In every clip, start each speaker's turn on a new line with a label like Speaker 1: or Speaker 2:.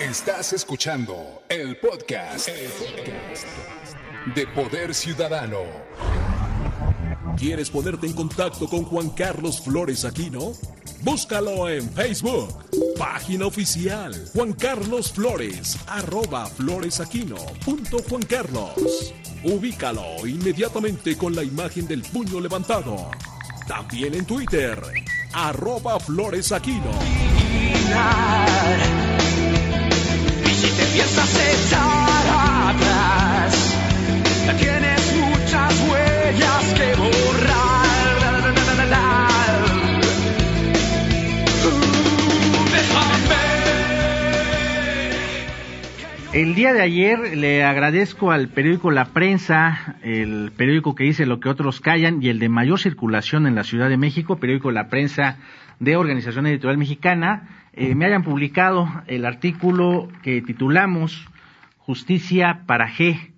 Speaker 1: Estás escuchando el podcast, de Poder Ciudadano. ¿Quieres ponerte en contacto con Juan Carlos Flores Aquino? Búscalo en Facebook, página oficial Juan Carlos Flores, floresaquino punto Juan Carlos. Ubícalo inmediatamente con la imagen del puño levantado. También en Twitter, arroba floresaquino.
Speaker 2: El día de ayer le agradezco al periódico La Prensa, el periódico que dice lo que otros callan y el de mayor circulación en la Ciudad de México, periódico La Prensa de Organización Editorial Mexicana, eh, me hayan publicado el artículo que titulamos Justicia para G.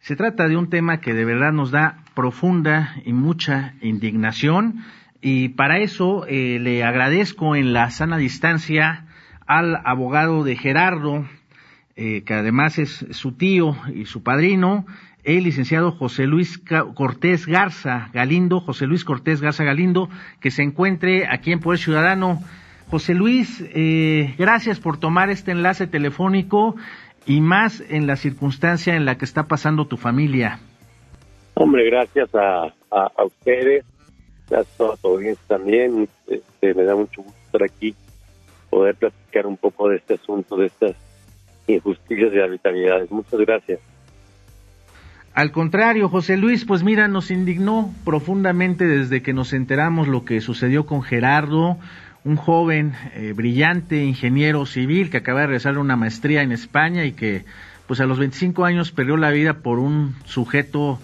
Speaker 2: Se trata de un tema que de verdad nos da profunda y mucha indignación y para eso eh, le agradezco en la sana distancia al abogado de Gerardo, eh, que además es su tío y su padrino, el licenciado José Luis Cortés Garza Galindo, José Luis Cortés Garza Galindo, que se encuentre aquí en Poder Ciudadano. José Luis, eh, gracias por tomar este enlace telefónico y más en la circunstancia en la que está pasando tu familia.
Speaker 3: Hombre, gracias a, a, ustedes, gracias a toda tu audiencia también. Este, me da mucho gusto estar aquí, poder platicar un poco de este asunto, de estas injusticias y arbitrariedades. Muchas gracias.
Speaker 2: Al contrario, José Luis, pues mira, nos indignó profundamente desde que nos enteramos lo que sucedió con Gerardo, un joven eh, brillante ingeniero civil que acaba de realizar una maestría en España y que pues a los 25 años perdió la vida por un sujeto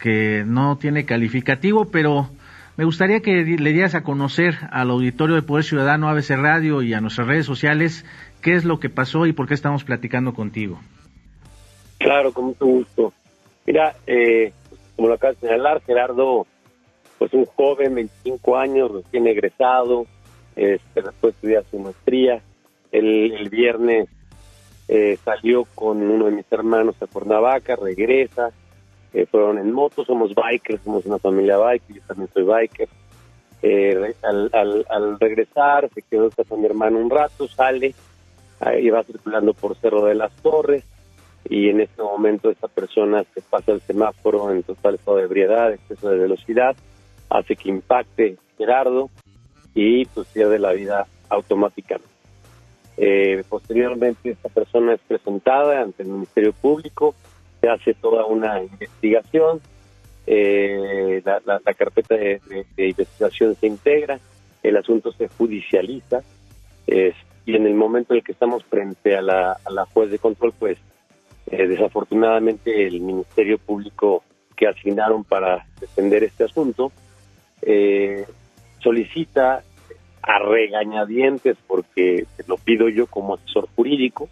Speaker 2: que no tiene calificativo, pero me gustaría que le dieras a conocer al auditorio de Poder Ciudadano ABC Radio y a nuestras redes sociales qué es lo que pasó y por qué estamos platicando contigo.
Speaker 3: Claro, con mucho gusto. Mira, eh, como lo acabas de señalar, Gerardo, pues un joven, 25 años, recién egresado, este, después de estudiar su maestría. El, el viernes eh, salió con uno de mis hermanos a Cuernavaca, regresa, eh, fueron en moto, somos bikers, somos una familia biker, yo también soy biker. Eh, al, al, al, regresar, se quedó con mi hermano un rato, sale, iba circulando por Cerro de las Torres y en este momento esta persona se pasa el semáforo en total estado de ebriedad, exceso de velocidad, hace que impacte Gerardo y pues pierde la vida automáticamente. Eh, posteriormente esta persona es presentada ante el Ministerio Público, se hace toda una investigación, eh, la, carpeta de, investigación se integra, el asunto se judicializa, y en el momento en el que estamos frente a la, a la juez de control, pues eh, desafortunadamente el Ministerio Público que asignaron para defender este asunto eh, solicita a regañadientes, porque lo pido yo como asesor jurídico,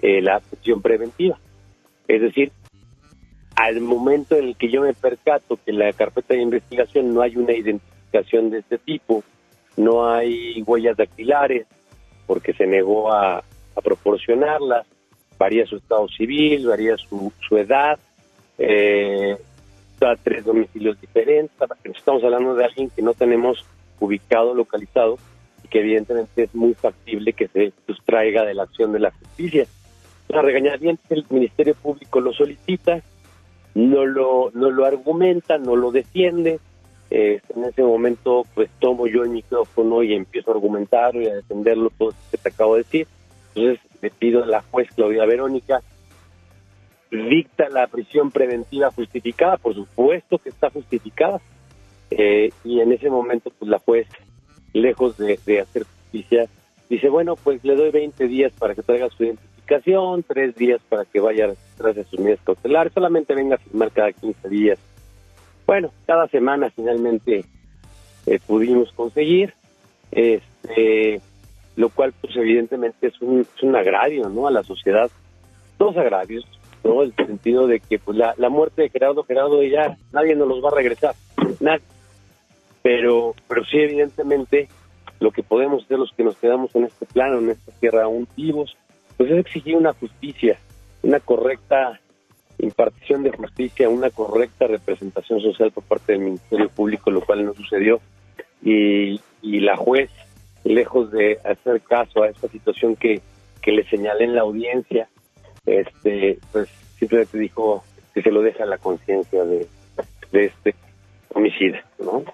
Speaker 3: eh, la prisión preventiva. Es decir, al momento en el que yo me percato que en la carpeta de investigación no hay una identificación de este tipo, no hay huellas dactilares, porque se negó a, a proporcionarlas, varía su estado civil, varía su, su edad, eh, a tres domicilios diferentes, estamos hablando de alguien que no tenemos ubicado, localizado, y que evidentemente es muy factible que se sustraiga de la acción de la justicia. La regañadientes el Ministerio Público lo solicita, no lo, no lo argumenta, no lo defiende, eh, en ese momento pues tomo yo el micrófono y empiezo a argumentar y a defenderlo todo lo que te acabo de decir. Entonces le pido a la juez Claudia Verónica dicta la prisión preventiva justificada, por supuesto que está justificada, eh, y en ese momento pues la juez, lejos de, hacer justicia, dice, bueno, pues le doy 20 días para que traiga su identificación, tres días para que vaya tras de sus medidas cautelares, solamente venga a firmar cada 15 días. Bueno, cada semana finalmente eh, pudimos conseguir, este lo cual pues evidentemente es un, es un agravio ¿no? a la sociedad, dos agravios, ¿no? el sentido de que pues la, la muerte de Gerardo, Gerardo ya nadie nos los va a regresar, nadie. Pero, pero sí evidentemente lo que podemos hacer los que nos quedamos en este plano, en esta tierra aún vivos, pues es exigir una justicia, una correcta impartición de justicia, una correcta representación social por parte del Ministerio Público, lo cual no sucedió. Y, y la juez, lejos de hacer caso a esta situación que, que le señalé en la audiencia, este, pues simplemente dijo que se lo deja la conciencia de, este homicida, ¿no?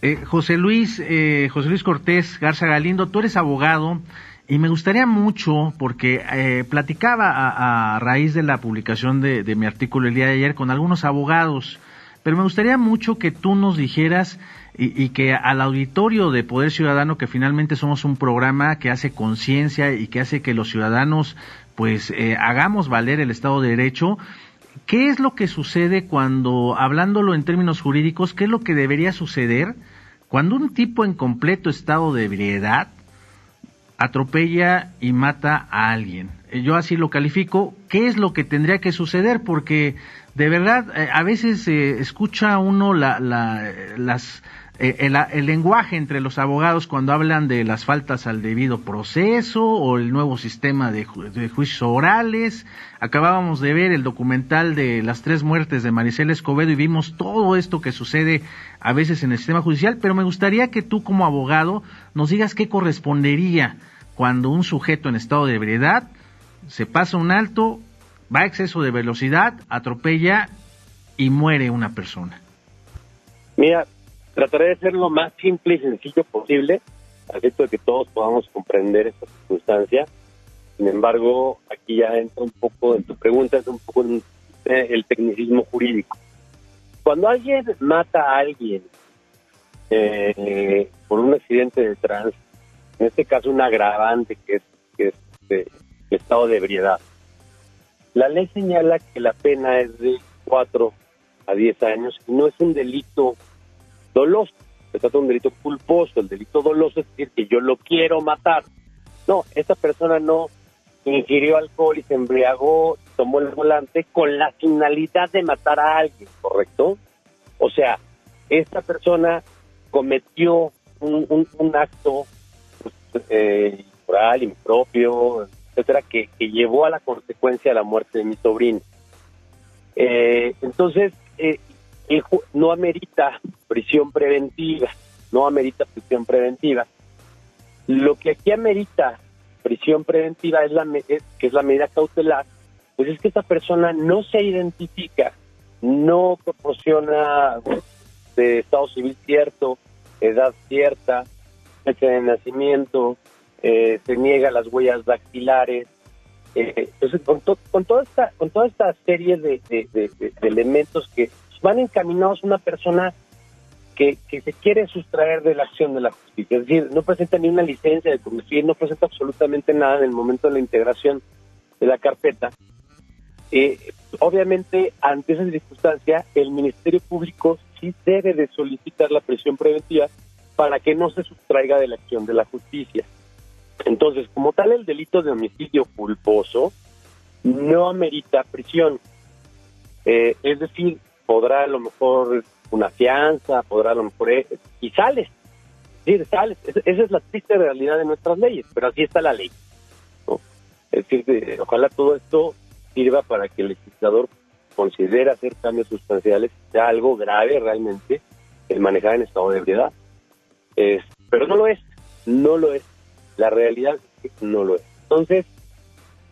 Speaker 2: Eh, José Luis, eh, José Luis Cortés Garza Galindo, tú eres abogado y me gustaría mucho, porque eh, platicaba a, raíz de la publicación de, mi artículo el día de ayer con algunos abogados, pero me gustaría mucho que tú nos dijeras y que al auditorio de Poder Ciudadano, que finalmente somos un programa que hace conciencia y que hace que los ciudadanos pues eh, hagamos valer el Estado de Derecho, ¿qué es lo que sucede cuando, hablándolo en términos jurídicos, qué es lo que debería suceder cuando un tipo en completo estado de ebriedad atropella y mata a alguien. Eh, yo así lo califico. ¿Qué es lo que tendría que suceder? Porque de verdad eh, a veces eh, escucha uno la, la, las el, el, lenguaje entre los abogados cuando hablan de las faltas al debido proceso o el nuevo sistema de, ju de, juicios orales. Acabábamos de ver el documental de las tres muertes de Maricela Escobedo y vimos todo esto que sucede a veces en el sistema judicial, pero me gustaría que tú como abogado nos digas qué correspondería cuando un sujeto en estado de ebriedad se pasa un alto, va a exceso de velocidad, atropella y muere una persona.
Speaker 3: Mira, trataré de ser lo más simple y sencillo posible, al efecto de que todos podamos comprender esta circunstancia. Sin embargo, aquí ya entra un poco en tu pregunta, es un poco en el tecnicismo jurídico. Cuando alguien mata a alguien eh, por un accidente de tránsito, en este caso un agravante que es, que es de, de estado de ebriedad, la ley señala que la pena es de 4 a 10 años y no es un delito doloso. Se trata de un delito culposo. El delito doloso es decir que yo lo quiero matar. No, esta persona no ingirió alcohol y se embriagó, tomó el volante con la finalidad de matar a alguien, ¿correcto? O sea, esta persona cometió un, acto pues, eh, moral, impropio, etcétera, que, que, llevó a la consecuencia de la muerte de mi sobrino. Eh, entonces, eh, no amerita prisión preventiva, no amerita prisión preventiva. Lo que aquí amerita prisión preventiva es la es, que es la medida cautelar, pues es que esta persona no se identifica, no proporciona de estado civil cierto, edad cierta, fecha de nacimiento, eh, se niega las huellas dactilares. Eh, entonces, con, to, con, toda esta, con toda esta serie de, de, de, de elementos que van encaminados a una persona que, se quiere sustraer de la acción de la justicia. Es decir, no presenta ni una licencia de conducir, no presenta absolutamente nada en el momento de la integración de la carpeta. Eh, obviamente, ante esa circunstancia, el Ministerio Público sí debe de solicitar la prisión preventiva para que no se sustraiga de la acción de la justicia. Entonces, como tal, el delito de homicidio culposo no amerita prisión. Eh, es decir, podrá a lo mejor una fianza, podrá a lo mejor eh, y sales, sí, sales. Esa es la triste realidad de nuestras leyes, pero así está la ley. Es decir, ojalá todo esto sirva para que el legislador considere hacer cambios sustanciales, sea algo grave realmente el manejar en estado de ebriedad. Es, pero no lo es, no lo es. La realidad es que no lo es. Entonces,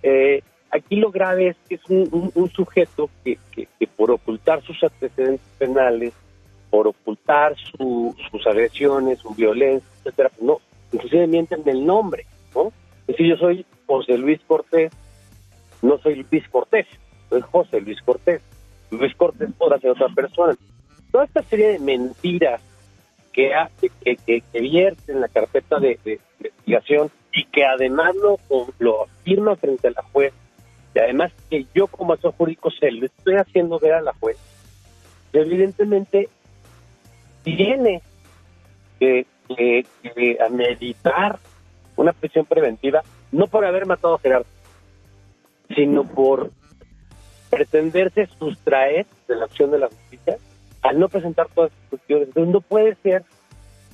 Speaker 3: eh, aquí lo grave es que es un, un, un sujeto que, que, que, por ocultar sus antecedentes penales, por ocultar su, sus agresiones, su violencia, etcétera, no, inclusive mienten del nombre, ¿no? Es decir, yo soy José Luis Cortés, no soy Luis Cortés, soy José Luis Cortés. Luis Cortés podrá ser otra persona. Toda esta serie de mentiras que hace, que, que, que vierte en la carpeta de, de, de investigación y que además lo, lo afirma frente a la juez y además que yo como asesor jurídico se lo estoy haciendo ver a la juez, evidentemente tiene que, que, meditar una prisión preventiva, no por haber matado a Gerardo, sino por pretenderse sustraer de la acción de la justicia al no presentar todas las cuestiones. Entonces no puede ser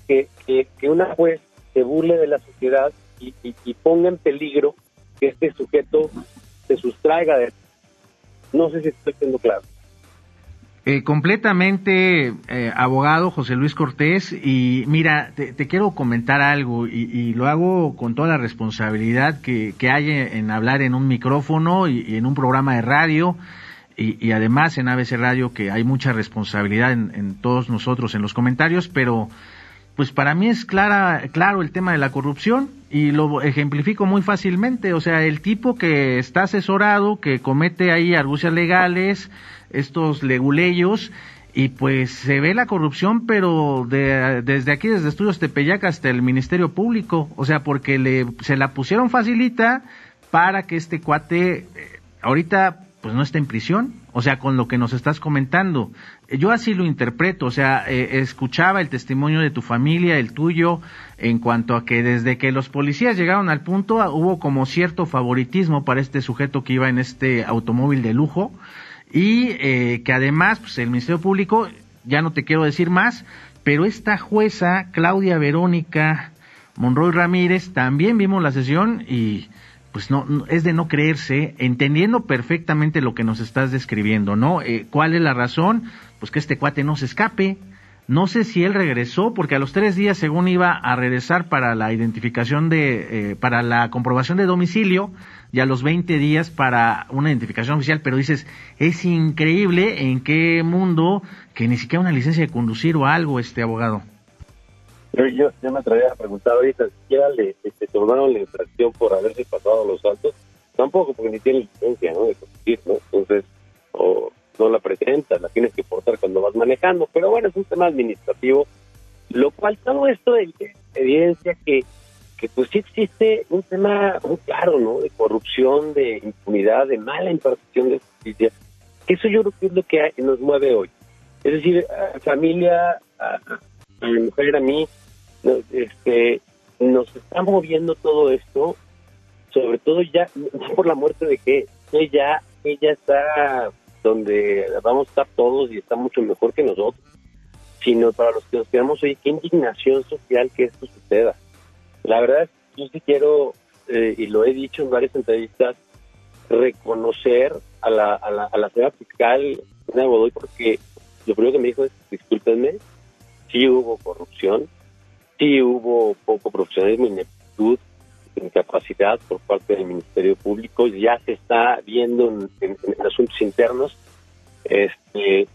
Speaker 3: que, que, que una juez se burle de la sociedad y, y, y ponga en peligro que este sujeto se sustraiga de... No sé si estoy siendo claro.
Speaker 2: Eh, completamente eh, abogado José Luis Cortés y mira, te, quiero comentar algo y, lo hago con toda la responsabilidad que, hay en hablar en un micrófono y, en un programa de radio y, además en ABC Radio que hay mucha responsabilidad en, en, todos nosotros en los comentarios, pero pues para mí es clara, claro el tema de la corrupción y lo ejemplifico muy fácilmente, o sea, el tipo que está asesorado, que comete ahí argucias legales, estos leguleyos y pues se ve la corrupción, pero desde aquí, desde Estudios Tepeyac hasta el Ministerio Público, o sea, porque le, se la pusieron facilita para que este cuate eh, ahorita pues no esté en prisión, o sea, con lo que nos estás comentando. Yo así lo interpreto, o sea, eh, escuchaba el testimonio de tu familia, el tuyo, en cuanto a que desde que los policías llegaron al punto hubo como cierto favoritismo para este sujeto que iba en este automóvil de lujo, y eh, que además pues, el Ministerio Público, ya no te quiero decir más, pero esta jueza, Claudia Verónica Monroy Ramírez, también vimos la sesión y pues no, es de no creerse, entendiendo perfectamente lo que nos estás describiendo, ¿no? Eh, ¿Cuál es la razón? Pues que este cuate no se escape, no sé si él regresó, porque a los tres días, según iba a regresar para la identificación de, eh, para la comprobación de domicilio, y a los 20 días para una identificación oficial, pero dices, es increíble en qué mundo que ni siquiera una licencia de conducir o algo, este abogado.
Speaker 3: Yo, me atrevería a preguntar ahorita, ¿siquiera le este, tomaron la infracción por haberse pasado los saltos? Tampoco, porque ni tiene licencia ¿no? de conducir, ¿no? Entonces, o no la presentas, la tienes que portar cuando vas manejando, pero bueno, es un tema administrativo, lo cual todo esto evidencia que, que pues sí existe un tema muy claro, ¿no? De corrupción, de impunidad, de mala impartición de justicia, que eso yo creo que es lo que nos mueve hoy. Es decir, a familia, a, mi mujer, a mí, este, nos está moviendo todo esto, sobre todo ya, no por la muerte de que ella, ella está donde vamos a estar todos y está mucho mejor que nosotros, sino para los que nos quedamos hoy, qué indignación social que esto suceda. La verdad, yo sí quiero, eh, y lo he dicho en varias entrevistas, reconocer a la, a la, a la señora fiscal Godoy porque lo primero que me dijo es, discúlpenme, sí hubo corrupción, sí hubo poco profesionalismo, ineptitud, incapacidad por parte del Ministerio Público, ya se está viendo en, asuntos internos, este,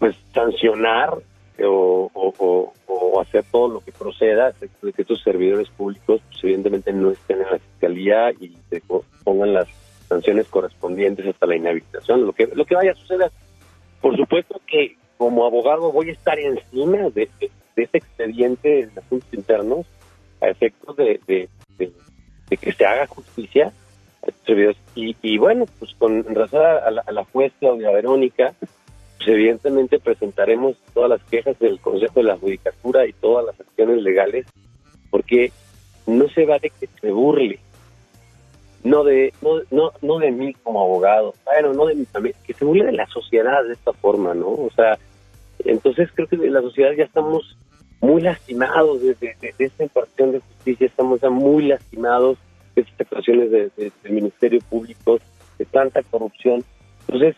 Speaker 3: pues sancionar o, hacer todo lo que proceda de que estos servidores públicos pues, evidentemente no estén en la fiscalía y se pongan las sanciones correspondientes hasta la inhabilitación, lo que lo que vaya a suceder. Por supuesto que como abogado voy a estar encima de, de, ese expediente de asuntos internos a efectos de, de que se haga justicia. Y, y bueno, pues con razón a la, a la juez Claudia Verónica, pues evidentemente presentaremos todas las quejas del Consejo de la Judicatura y todas las acciones legales, porque no se va de que se burle, no de no, no, no de mí como abogado, bueno, no de mi familia, que se burle de la sociedad de esta forma, ¿no? O sea, entonces creo que de la sociedad ya estamos muy lastimados de, esta impartición de justicia, estamos ya muy lastimados de estas actuaciones del Ministerio Público, de tanta corrupción. Entonces,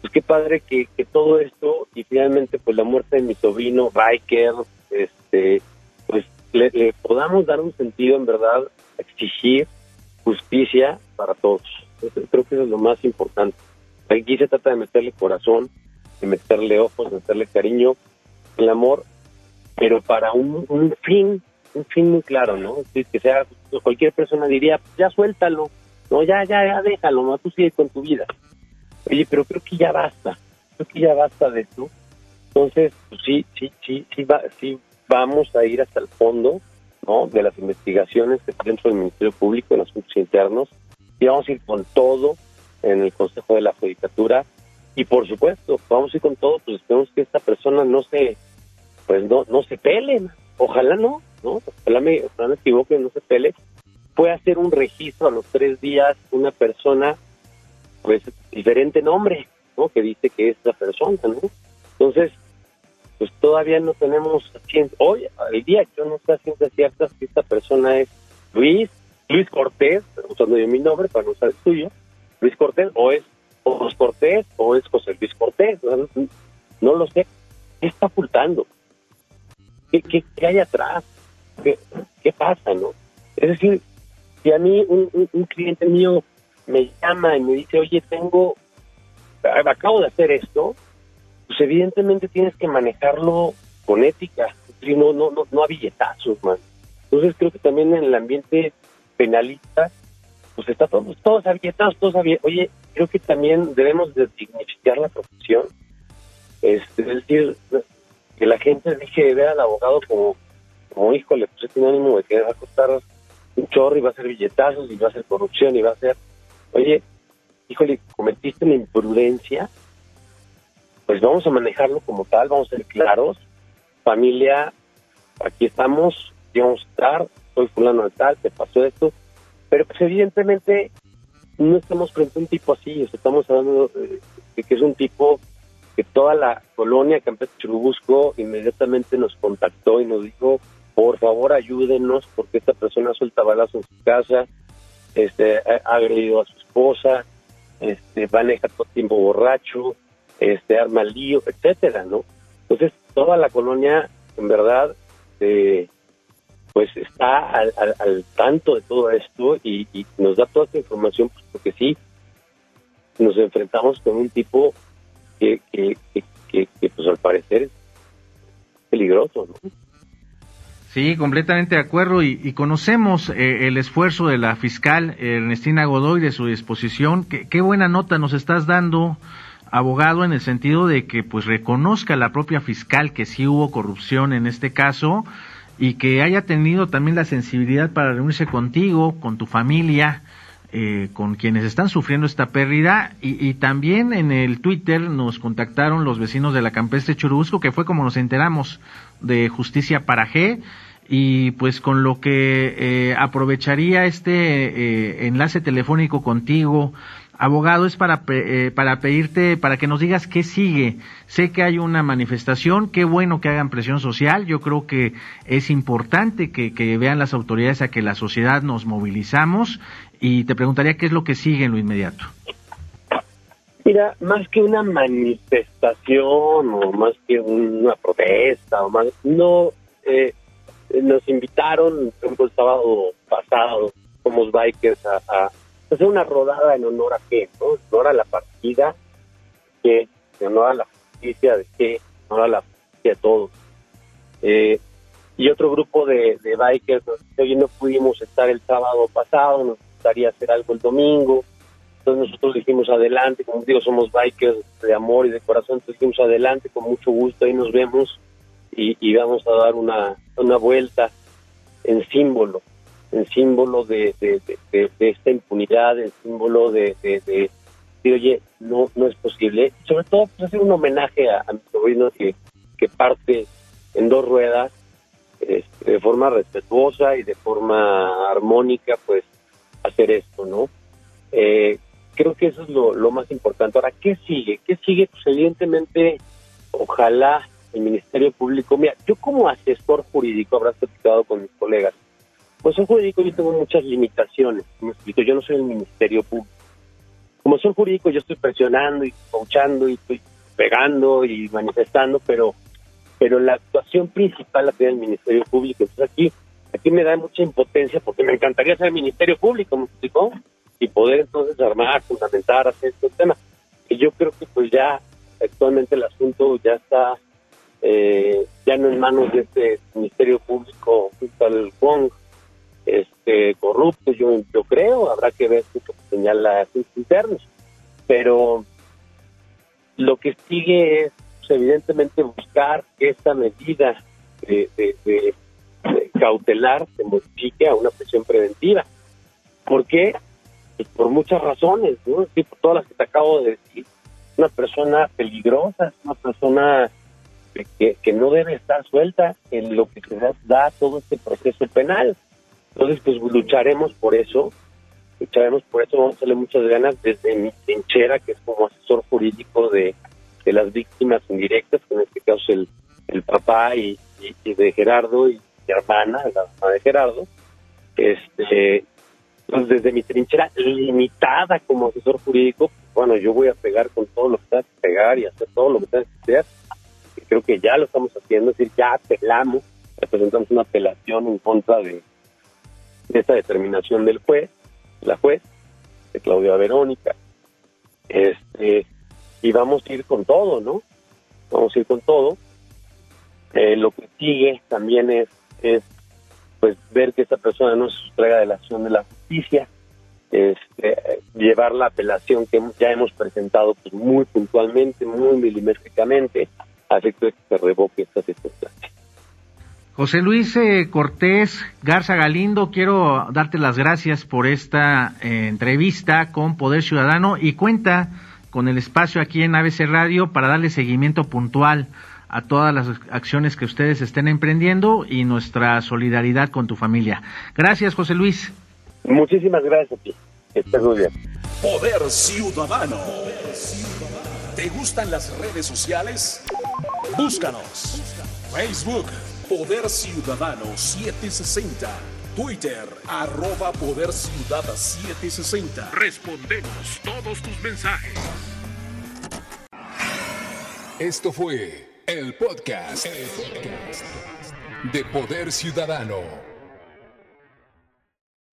Speaker 3: pues qué padre que, todo esto y finalmente pues la muerte de mi sobrino Biker, este, pues le, podamos dar un sentido en verdad, exigir justicia para todos. creo que eso es lo más importante. Aquí se trata de meterle corazón, de meterle ojos, de meterle cariño. El amor pero para un, fin, un fin muy claro, ¿no? que sea, cualquier persona diría, ya suéltalo, no, ya, ya, ya déjalo, no, tú sigue con tu vida. Oye, pero creo que ya basta, creo que ya basta de esto. Entonces, pues sí, sí, sí, sí, va, sí vamos a ir hasta el fondo, ¿no? De las investigaciones que dentro del Ministerio Público en asuntos internos y vamos a ir con todo en el Consejo de la Judicatura y por supuesto, vamos a ir con todo, pues esperemos que esta persona no se pues no, no se peleen. Ojalá no, ¿no? Ojalá me, ojalá me equivoque, no se pele. Puede hacer un registro a los tres días una persona, pues, diferente nombre, ¿no? Que dice que es la persona, ¿no? Entonces, pues todavía no tenemos hoy, el día yo no sé ciencia cierta si esta persona es Luis, Luis Cortés, usando yo mi nombre para no usar el suyo, Luis Cortés, o es José Cortés, o es José Luis Cortés, no, lo sé. ¿Qué está ocultando? ¿Qué, qué, hay atrás? ¿Qué, ¿Qué, pasa, no? Es decir, si a mí un, un cliente mío me llama y me dice, oye, tengo, acabo de hacer esto, pues evidentemente tienes que manejarlo con ética, no, no, no, no a billetazos, man. Entonces creo que también en el ambiente penalista, pues está todo, todos a billetazos, todos a Oye, creo que también debemos de dignificar la profesión, este, es decir, que la gente deje de ver al abogado como, como híjole, pues es sinónimo de que va a costar un chorro y va a ser billetazos y va a ser corrupción y va a ser, oye, híjole, cometiste una imprudencia, pues vamos a manejarlo como tal, vamos a ser claros, familia, aquí estamos, vamos a estar, soy fulano de tal, te pasó esto, pero pues evidentemente no estamos frente a un tipo así, estamos hablando de, que es un tipo que toda la colonia Campestre Churubusco inmediatamente nos contactó y nos dijo, por favor ayúdenos porque esta persona suelta balazos en su casa, este, ha agredido a su esposa, este, maneja todo tiempo borracho, este, arma lío, etcétera, ¿no? Entonces, toda la colonia, en verdad, eh, pues está al, tanto de todo esto y, nos da toda esta información, pues, porque sí, nos enfrentamos con un tipo que, que, que, que pues al parecer es peligroso, ¿no?
Speaker 2: Sí, completamente de acuerdo y, conocemos eh, el esfuerzo de la fiscal Ernestina Godoy de su disposición. Qué, qué buena nota nos estás dando, abogado, en el sentido de que pues reconozca la propia fiscal que sí hubo corrupción en este caso y que haya tenido también la sensibilidad para reunirse contigo, con tu familia, eh, con quienes están sufriendo esta pérdida. Y, y, también en el Twitter nos contactaron los vecinos de la campestre Churubusco que fue como nos enteramos de Justicia para G y pues con lo que eh, aprovecharía este eh, enlace telefónico contigo, abogado, es para, eh, para pedirte, para que nos digas qué sigue. Sé que hay una manifestación, qué bueno que hagan presión social, yo creo que es importante que, que vean las autoridades a que la sociedad nos movilizamos y te preguntaría qué es lo que sigue en lo inmediato.
Speaker 3: Mira, más que una manifestación o más que una protesta o más, no, eh, nos invitaron, el sábado pasado, como bikers, a, hacer una rodada en honor a qué, ¿no? En honor a la partida, que, en honor a la justicia de qué, en honor a la justicia de todos. Eh, y otro grupo de, de bikers, hoy no pudimos estar el sábado pasado, nos gustaría hacer algo el domingo, entonces nosotros dijimos adelante, como digo, somos bikers de amor y de corazón, entonces dijimos adelante, con mucho gusto, ahí nos vemos y, vamos a dar una, una vuelta en símbolo, en símbolo de, de, esta impunidad, en símbolo de, de, oye, no, no es posible. Sobre todo, pues, hacer un homenaje a, mi sobrino que, que parte en dos ruedas, este, de forma respetuosa y de forma armónica, pues hacer esto, ¿no? Eh, creo que eso es lo, lo más importante. Ahora, ¿qué sigue? ¿Qué sigue? Pues evidentemente, ojalá el Ministerio Público. Mira, yo como asesor jurídico, habrás platicado con mis colegas, pues en jurídico yo tengo muchas limitaciones. Me explico, yo no soy el Ministerio Público. Como asesor jurídico yo estoy presionando y coachando y estoy pegando y manifestando, pero pero la actuación principal la tiene el Ministerio Público. Entonces aquí aquí me da mucha impotencia porque me encantaría ser el Ministerio Público, ¿me explicó? Y poder entonces armar, fundamentar, hacer estos temas. Y yo creo que pues ya actualmente el asunto ya está eh, ya no en manos de este Ministerio Público al Wong, este, corrupto, yo, yo creo, habrá que ver qué señala sus internos, pero lo que sigue es pues, evidentemente buscar que esta medida de, cautelar se modifique a una prisión preventiva. ¿Por qué? Pues por muchas razones, ¿no? Sí, por todas las que te acabo de decir. Una persona peligrosa, una persona que, no debe estar suelta en lo que se da todo este proceso penal. Entonces, pues lucharemos por eso, lucharemos por eso, vamos a darle muchas ganas desde mi trinchera, que es como asesor jurídico de, las víctimas indirectas, que en este caso es el, el papá y, de Gerardo y mi hermana, la mamá de Gerardo, este Entonces, desde mi trinchera limitada como asesor jurídico, bueno, yo voy a pegar con todo lo que tenga que pegar y hacer todo lo que tenga que hacer. Y creo que ya lo estamos haciendo, es decir, ya apelamos, presentamos una apelación en contra de, de esta determinación del juez, la juez, de Claudia Verónica. Este, y vamos a ir con todo, ¿no? Vamos a ir con todo. Eh, lo que sigue también es, es pues ver que esta persona no se sustraiga de la acción de la justicia, este, llevar la apelación que ya hemos presentado pues, muy puntualmente, muy milimétricamente, a efecto de que se revoque esta circunstancia.
Speaker 2: José Luis eh, Cortés Garza Galindo, quiero darte las gracias por esta eh, entrevista con Poder Ciudadano y cuenta con el espacio aquí en ABC Radio para darle seguimiento puntual a todas las acciones que ustedes estén emprendiendo y nuestra solidaridad con tu familia. Gracias, José Luis.
Speaker 3: Muchísimas gracias a ti. Estás muy bien.
Speaker 1: Poder Ciudadano. ¿Te gustan las redes sociales? Búscanos. Facebook, Poder Ciudadano 760. Twitter, arroba Poder Ciudad 760. Respondemos todos tus mensajes.
Speaker 4: Esto fue el podcast, el podcast de Poder Ciudadano.